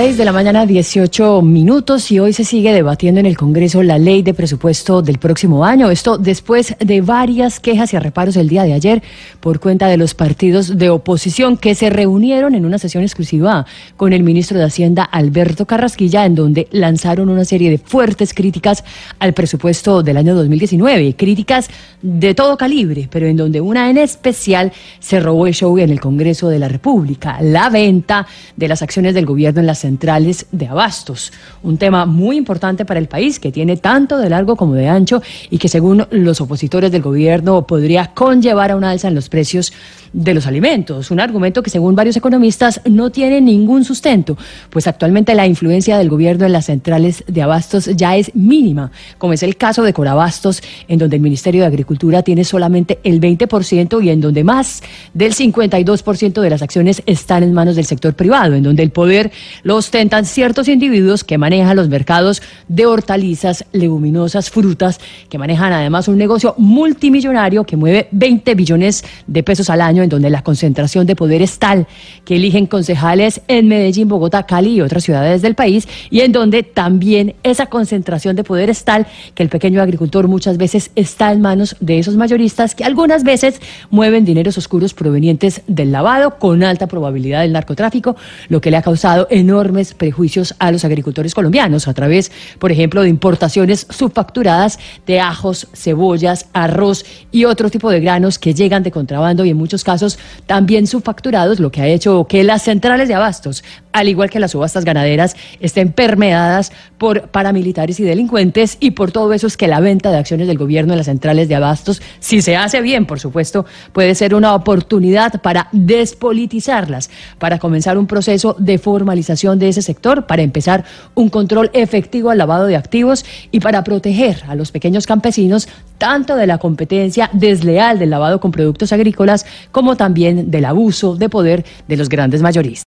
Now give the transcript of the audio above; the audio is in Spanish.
6 de la mañana, 18 minutos, y hoy se sigue debatiendo en el Congreso la ley de presupuesto del próximo año. Esto después de varias quejas y reparos el día de ayer por cuenta de los partidos de oposición que se reunieron en una sesión exclusiva con el ministro de Hacienda, Alberto Carrasquilla, en donde lanzaron una serie de fuertes críticas al presupuesto del año 2019. Críticas de todo calibre, pero en donde una en especial se robó el show en el Congreso de la República, la venta de las acciones del gobierno en las centrales de abastos. Un tema muy importante para el país que tiene tanto de largo como de ancho y que según los opositores del gobierno podría conllevar a una alza en los precios de los alimentos. Un argumento que según varios economistas no tiene ningún sustento, pues actualmente la influencia del gobierno en las centrales de abastos ya es mínima, como es el caso de Corabastos, en donde el Ministerio de Agricultura tiene solamente el 20% y en donde más del 52% de las acciones están en manos del sector privado, en donde el poder lo ostentan ciertos individuos que manejan los mercados de hortalizas, leguminosas, frutas, que manejan además un negocio multimillonario que mueve 20 billones de pesos al año, en donde la concentración de poder es tal que eligen concejales en Medellín, Bogotá, Cali y otras ciudades del país, y en donde también esa concentración de poder es tal que el pequeño agricultor muchas veces está en manos de esos mayoristas que algunas veces mueven dineros oscuros provenientes del lavado con alta probabilidad del narcotráfico, lo que le ha causado enormes prejuicios a los agricultores colombianos a través, por ejemplo, de importaciones subfacturadas de ajos, cebollas, arroz y otro tipo de granos que llegan de contrabando y en muchos casos también subfacturados, lo que ha hecho que las centrales de abastos, al igual que las subastas ganaderas, estén permeadas por paramilitares y delincuentes y por todo eso es que la venta de acciones del gobierno en las centrales de abastos, si se hace bien, por supuesto, puede ser una oportunidad para despolitizarlas, para comenzar un proceso de formalización de ese sector, para empezar un control efectivo al lavado de activos y para proteger a los pequeños campesinos tanto de la competencia desleal del lavado con productos agrícolas como también del abuso de poder de los grandes mayoristas.